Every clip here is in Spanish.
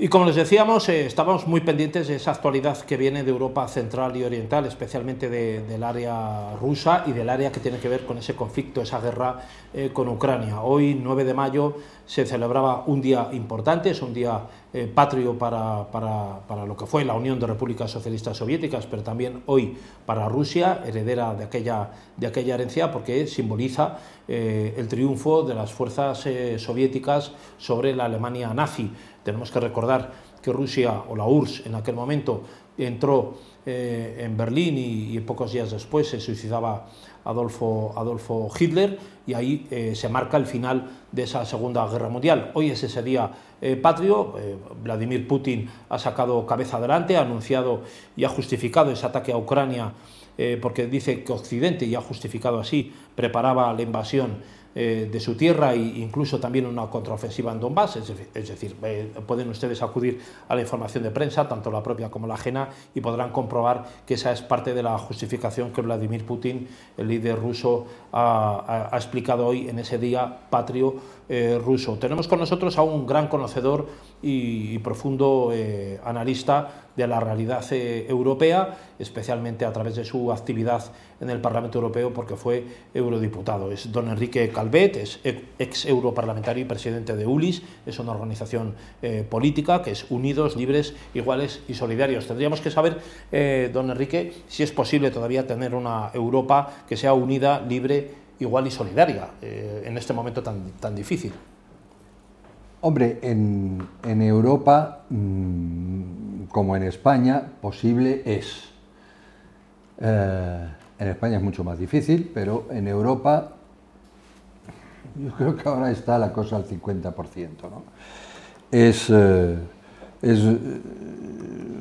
Y como les decíamos, eh, estábamos muy pendientes de esa actualidad que viene de Europa central y oriental, especialmente del área rusa y del área que tiene que ver con ese conflicto, esa guerra eh, con Ucrania. Hoy, 9 de mayo, se celebraba un día importante, es un día eh, patrio para, para, lo que fue la Unión de Repúblicas Socialistas Soviéticas, pero también hoy para Rusia, heredera de aquella, de aquella herencia, porque simboliza el triunfo de las fuerzas soviéticas sobre la Alemania nazi. Tenemos que recordar que Rusia o la URSS en aquel momento entró eh, en Berlín y, pocos días después se suicidaba Adolfo, Adolfo Hitler y ahí eh, se marca el final de esa Segunda Guerra Mundial. Hoy es ese día eh, patrio, Vladimir Putin ha sacado cabeza adelante, ha anunciado y ha justificado ese ataque a Ucrania porque dice que Occidente, y ha justificado así, preparaba la invasión eh, de su tierra e incluso también una contraofensiva en Donbass, es, decir, eh, pueden ustedes acudir a la información de prensa, tanto la propia como la ajena, y podrán comprobar que esa es parte de la justificación que Vladimir Putin, el líder ruso, ha, explicado hoy en ese día patrio eh, ruso. Tenemos con nosotros a un gran conocedor y, profundo analista de la realidad europea, especialmente a través de su actividad en el Parlamento Europeo, porque fue eurodiputado. Es don Enrique Calvet, es ex europarlamentario y presidente de ULIS, es una organización eh, política que es Unidos, Libres, Iguales y Solidarios. Tendríamos que saber, eh, don Enrique, si es posible todavía tener una Europa que sea unida, libre, igual y solidaria eh, en este momento tan, tan difícil. Hombre, en, Europa, mm, como en España, posible es. en España es mucho más difícil, pero en Europa yo creo que ahora está la cosa al 50%. ¿no? Es, eh, es eh,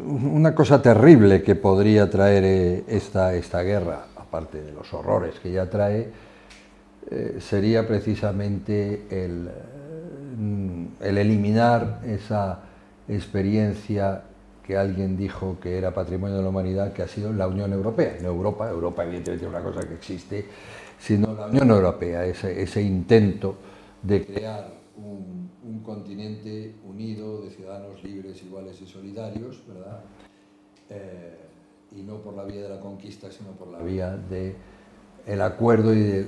una cosa terrible que podría traer eh, esta, esta guerra, aparte de los horrores que ya trae, sería precisamente el, el eliminar esa experiencia que alguien dijo que era patrimonio de la humanidad, que ha sido la Unión Europea. En Europa, Europa evidentemente es una cosa que existe sino la Unión Europea, ese, intento de crear un, continente unido de ciudadanos libres, iguales y solidarios, ¿verdad? Eh, y no por la vía de la conquista, sino por la vía del el acuerdo y de,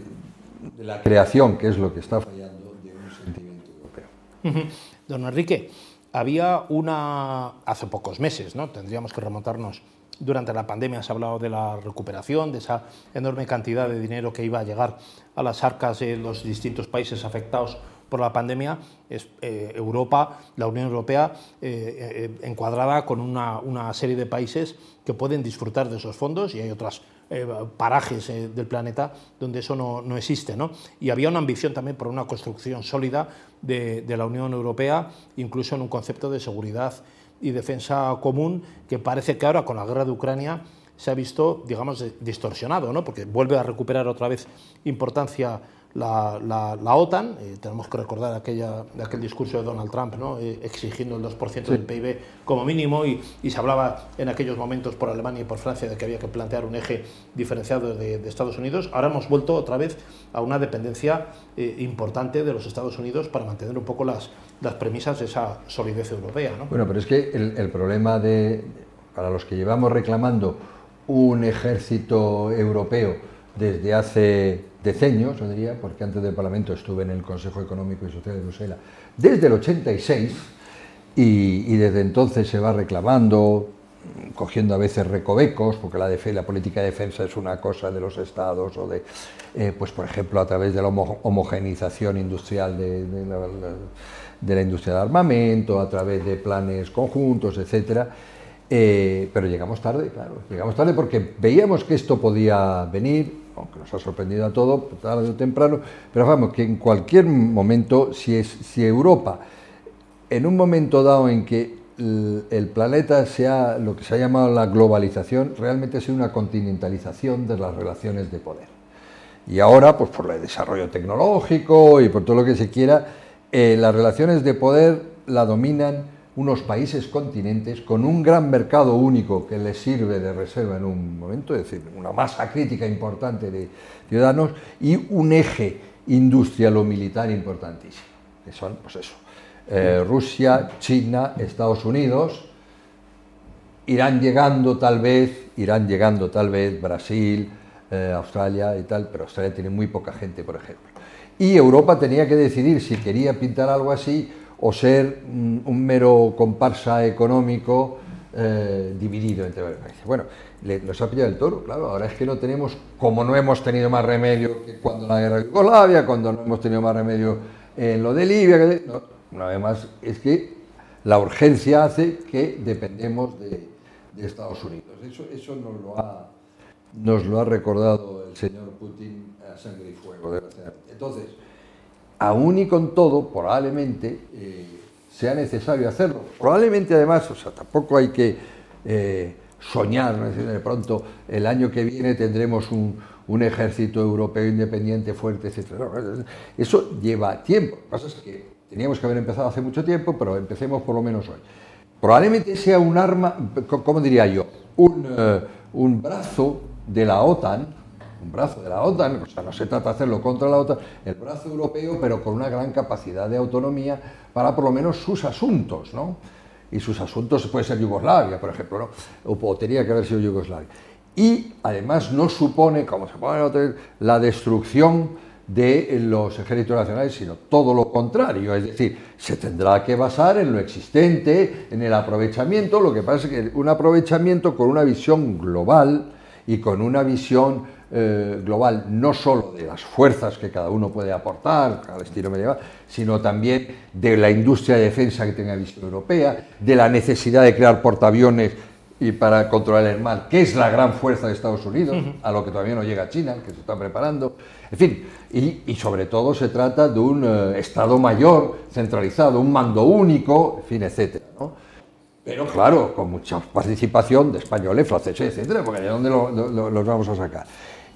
la creación, que es lo que está fallando, de un sentimiento europeo. Don Enrique, había una, hace pocos meses, ¿no? tendríamos que remontarnos durante la pandemia se ha hablado de la recuperación, de esa enorme cantidad de dinero que iba a llegar a las arcas de los distintos países afectados por la pandemia, es eh, Europa, la Unión Europea, eh, eh, encuadrada con una, serie de países que pueden disfrutar de esos fondos y hay otros parajes del planeta donde eso no, existe. ¿no? Y había una ambición también por una construcción sólida de, de la Unión Europea, incluso en un concepto de seguridad y defensa común que parece que ahora con la guerra de Ucrania se ha visto, digamos, distorsionado, ¿no? porque vuelve a recuperar otra vez importancia la, la, OTAN. Eh, tenemos que recordar aquella, aquel discurso de Donald Trump, ¿no? Eh, exigiendo el 2% del PIB como mínimo, y, y, se hablaba en aquellos momentos por Alemania y por Francia de que había que plantear un eje diferenciado de, Estados Unidos. Ahora hemos vuelto otra vez a una dependencia eh, importante de los Estados Unidos para mantener un poco las, las premisas de esa solidez europea. ¿no? Bueno, pero es que el, el problema de, para los que llevamos reclamando un ejército europeo desde hace decenios, yo diría, porque antes del Parlamento estuve en el Consejo Económico y Social de Bruselas desde el 86 y, desde entonces se va reclamando, cogiendo a veces recovecos, porque la, la política de defensa es una cosa de los estados o de, eh, pues por ejemplo, a través de la homogenización industrial de, la, industria de armamento, a través de planes conjuntos, etcétera. Eh, pero llegamos tarde, claro, llegamos tarde porque veíamos que esto podía venir, aunque nos ha sorprendido a todo, tarde o temprano, pero vamos, que en cualquier momento, si, es, si Europa, en un momento dado en que el, planeta sea lo que se ha llamado la globalización, realmente es una continentalización de las relaciones de poder. Y ahora, pues por el desarrollo tecnológico y por todo lo que se quiera, eh, las relaciones de poder la dominan unos países continentes con un gran mercado único que les sirve de reserva en un momento, es decir, una masa crítica importante de ciudadanos y un eje industrial o militar importantísimo, que son, pues eso, eh, Rusia, China, Estados Unidos, irán llegando tal vez, irán llegando tal vez Brasil, eh, Australia y tal, pero Australia tiene muy poca gente, por ejemplo. Y Europa tenía que decidir si quería pintar algo así o ser un mero comparsa económico eh, dividido entre varios países. Bueno, nos ha pillado el toro, claro, ahora es que no tenemos, como no hemos tenido más remedio que cuando la guerra de Yugoslavia, cuando no hemos tenido más remedio en lo de Libia, no, una vez más, es que la urgencia hace que dependemos de, Estados Unidos. Eso, eso nos, lo ha, nos lo ha recordado el señor Putin a sangre y fuego, Entonces, aún y con todo, probablemente eh, sea necesario hacerlo. Probablemente además, o sea, tampoco hay que eh, soñar, ¿no? de pronto el año que viene tendremos un, un ejército europeo independiente fuerte, etc. eso lleva tiempo. Lo que pasa es que teníamos que haber empezado hace mucho tiempo, pero empecemos por lo menos hoy. Probablemente sea un arma, ¿cómo diría yo? Un, eh, un brazo de la OTAN un brazo de la OTAN, o sea, no se trata de hacerlo contra la OTAN, el brazo europeo, pero con una gran capacidad de autonomía para por lo menos sus asuntos, ¿no? Y sus asuntos puede ser Yugoslavia, por ejemplo, ¿no? O, tenía que haber sido Yugoslavia. Y además no supone, como se pone la destrucción de los ejércitos nacionales, sino todo lo contrario, es decir, se tendrá que basar en lo existente, en el aprovechamiento, lo que pasa es que un aprovechamiento con una visión global y con una visión eh, global no solo de las fuerzas que cada uno puede aportar al estilo medieval, sino también de la industria de defensa que tenga visión europea, de la necesidad de crear portaaviones y para controlar el mar, que es la gran fuerza de Estados Unidos, a lo que todavía no llega China, que se está preparando. En fin, y, sobre todo se trata de un eh, Estado mayor centralizado, un mando único, en fin, etcétera. Pero claro, con mucha participación de españoles, franceses, etcétera, porque ¿de dónde los vamos a sacar?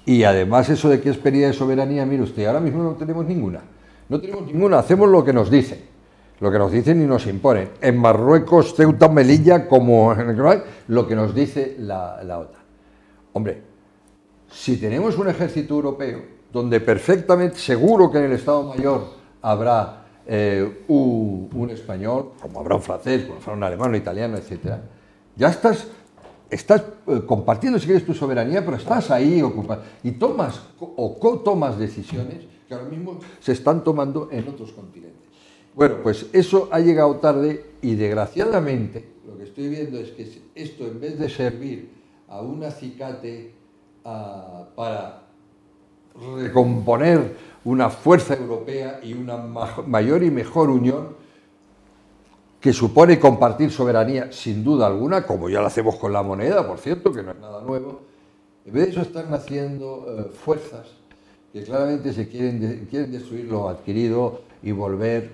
Y además eso de que es pérdida de soberanía, mire usted, ahora mismo no tenemos ninguna. No tenemos ninguna, hacemos lo que nos dicen. Lo que nos dicen y nos imponen. En Marruecos, Ceuta, Melilla, como en lo que nos dice la, OTAN. Hombre, si tenemos un ejército europeo donde perfectamente, seguro que en el Estado Mayor habrá eh, un, español, como habrá un francés, como habrá un alemán, un italiano, etc., ya estás estás eh, compartiendo, si quieres, tu soberanía, pero estás ahí ocupado y tomas o co-tomas decisiones que ahora mismo se están tomando en otros continentes. Bueno, pues eso ha llegado tarde y desgraciadamente lo que estoy viendo es que esto en vez de servir a un acicate para recomponer una fuerza europea y una mayor y mejor unión, que supone compartir soberanía sin duda alguna, como ya lo hacemos con la moneda, por cierto, que no es nada nuevo, en vez de eso están naciendo eh, fuerzas que claramente se quieren, quieren destruir lo adquirido y volver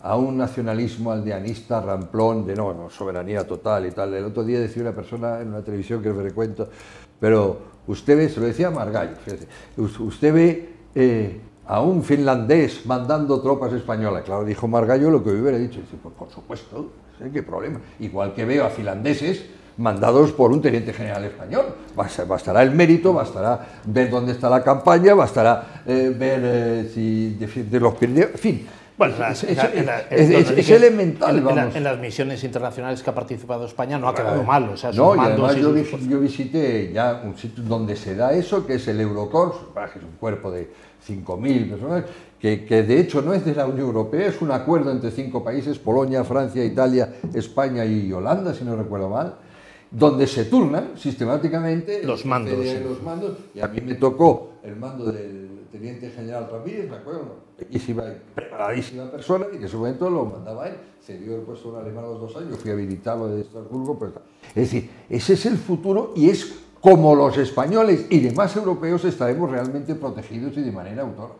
a un nacionalismo aldeanista, ramplón, de no, soberanía total y tal. El otro día decía una persona en una televisión que me recuento, pero usted ve, se lo decía Margallo, fíjate, usted ve eh, a un finlandés mandando tropas españolas. Claro, dijo Margallo lo que hubiera dicho. Pues por supuesto, ¿qué problema? Igual que veo a finlandeses mandados por un teniente general español. Bastará el mérito, bastará ver dónde está la campaña, bastará eh, ver eh, si de los Pirineos, fin. Bueno, es, elemental. En, las misiones internacionales que ha participado España no ha quedado mal. O sea, no, y además yo, yo, visité ya un sitio donde se da eso, que es el Eurocorps, que es un cuerpo de 5.000 personas, que, que, de hecho no es de la Unión Europea, es un acuerdo entre cinco países, Polonia, Francia, Italia, España y Holanda, si no recuerdo mal, donde se turnan sistemáticamente los mandos. Los mandos y a mí me tocó el mando del teniente general Ramírez, me acuerdo, bellísima y preparadísima persona, y en ese momento lo mandaba él. Se dio el puesto un alemán a los dos años, fui habilitado de Estrasburgo. Pues, es decir, ese es el futuro y es como los españoles y demás europeos estaremos realmente protegidos y de manera autónoma.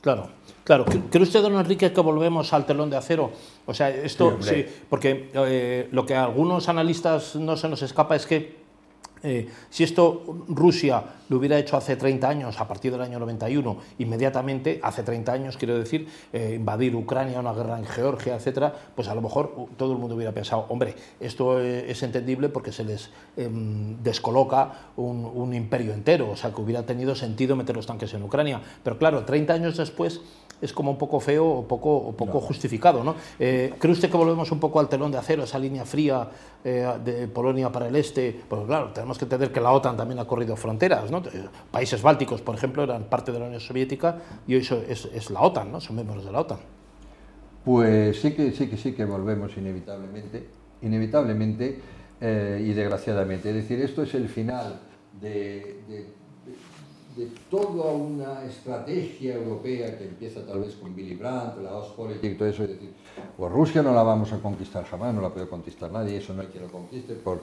Claro, claro. ¿Cree usted, don Enrique, que volvemos al telón de acero? O sea, esto sí, porque eh, lo que a algunos analistas no se nos escapa es que Eh, si esto Rusia lo hubiera hecho hace 30 años, a partir del año 91, inmediatamente, hace 30 años, quiero decir, eh, invadir Ucrania, una guerra en Georgia, etcétera, pues a lo mejor uh, todo el mundo hubiera pensado, hombre, esto eh, es entendible porque se les em, descoloca un, un imperio entero, o sea, que hubiera tenido sentido meter los tanques en Ucrania. Pero claro, 30 años después es como un poco feo o poco, o poco justificado. ¿no? Eh, ¿Cree usted que volvemos un poco al telón de acero, esa línea fría eh, de Polonia para el este? Pues claro, tenemos que entender que la OTAN también ha corrido fronteras. ¿no? Eh, países bálticos, por ejemplo, eran parte de la Unión Soviética y hoy es, la OTAN, ¿no? son miembros de la OTAN. Pues sí que sí que sí que volvemos inevitablemente, inevitablemente y desgraciadamente. Es decir, esto es el final de toda una estrategia europea que empieza tal vez con Billy Brandt, la Ostpolitik y todo eso, es decir, pues Rusia no la vamos a conquistar jamás, no la puede conquistar nadie, eso no hay quien lo conquiste, por,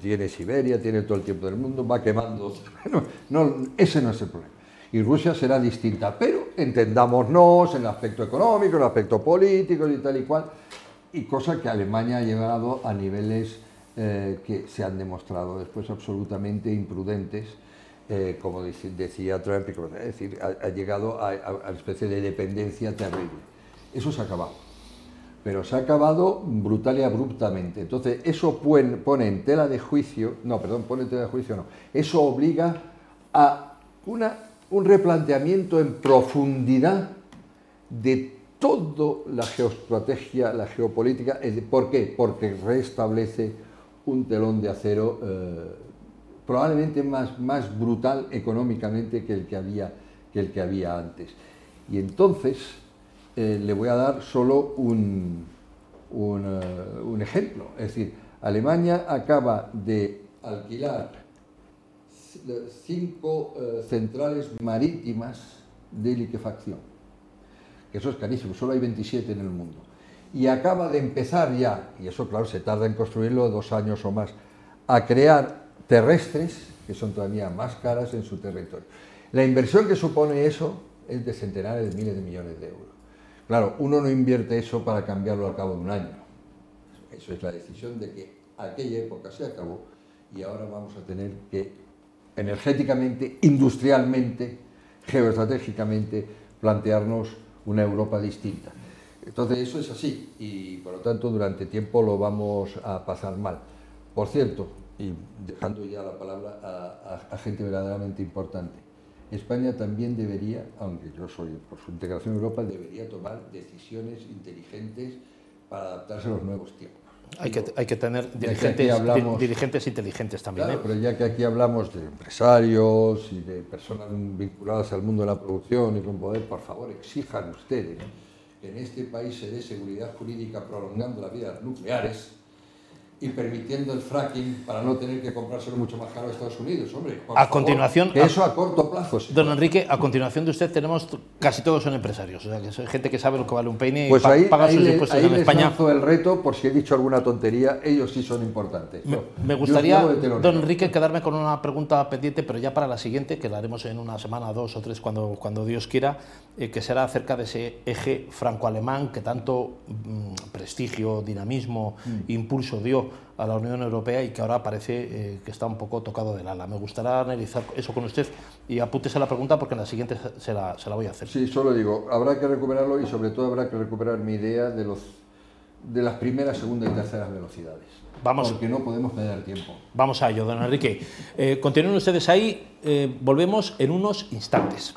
tiene Siberia, tiene todo el tiempo del mundo, va quemando, no, ese no es el problema. Y Rusia será distinta, pero entendámonos en el aspecto económico, en el aspecto político y tal y cual, y cosa que Alemania ha llegado a niveles eh, que se han demostrado después absolutamente imprudentes, eh, como decía Trump, es decir, ha, llegado a, una especie de dependencia terrible. Eso se ha acabado. Pero se ha acabado brutal y abruptamente. Entonces, eso pone en tela de juicio, no, perdón, pone en tela de juicio, no. Eso obliga a una, un replanteamiento en profundidad de toda la geoestrategia, la geopolítica. ¿Por qué? Porque restablece un telón de acero. Eh, probablemente más, más brutal económicamente que el que había, que el que había antes. Y entonces eh, le voy a dar solo un, eh, un, ejemplo. Es decir, Alemania acaba de alquilar cinco eh, centrales marítimas de liquefacción, que eso es carísimo, solo hay 27 en el mundo. Y acaba de empezar ya, y eso claro, se tarda en construirlo dos años o más, a crear terrestres, que son todavía más caras en su territorio. La inversión que supone eso es de centenares de miles de millones de euros. Claro, uno no invierte eso para cambiarlo al cabo de un año. Eso es la decisión de que aquella época se acabó y ahora vamos a tener que energéticamente, industrialmente, geoestratégicamente plantearnos una Europa distinta. Entonces eso es así y por lo tanto durante tiempo lo vamos a pasar mal. Por cierto, y dejando ya la palabra a, gente verdaderamente importante. España también debería, aunque yo soy por su integración en Europa, debería tomar decisiones inteligentes para adaptarse a los nuevos tiempos. Hay que, hay que tener dirigentes, dirigentes inteligentes también. Claro, ¿eh? pero ya que aquí hablamos de empresarios y de personas vinculadas al mundo de la producción y con poder, por favor, exijan ustedes que en este país se dé seguridad jurídica prolongando las vías nucleares y permitiendo el fracking para no tener que comprárselo mucho más caro a Estados Unidos, hombre. a continuación, eso a corto plazo. Don Enrique, a continuación de usted tenemos casi todos son empresarios, o sea, que gente que sabe lo que vale un peine pues y ahí, paga sus impuestos ahí en les España. el reto, por si he dicho alguna tontería, ellos sí son importantes. Me, gustaría, don Enrique, quedarme con una pregunta pendiente, pero ya para la siguiente, que la haremos en una semana, dos o tres, cuando, cuando Dios quiera, eh, que será acerca de ese eje franco-alemán que tanto mm, prestigio, dinamismo, mm. impulso dio a la Unión Europea y que ahora parece eh, que está un poco tocado del ala. Me gustaría analizar eso con usted y apúntese la pregunta porque en la siguiente se la, se la voy a hacer. Sí, solo digo, habrá que recuperarlo y sobre todo habrá que recuperar mi idea de, los, de las primeras, segunda y terceras velocidades. Vamos, porque no podemos perder tiempo. Vamos a ello, don Enrique. Eh, continúen ustedes ahí, eh, volvemos en unos instantes.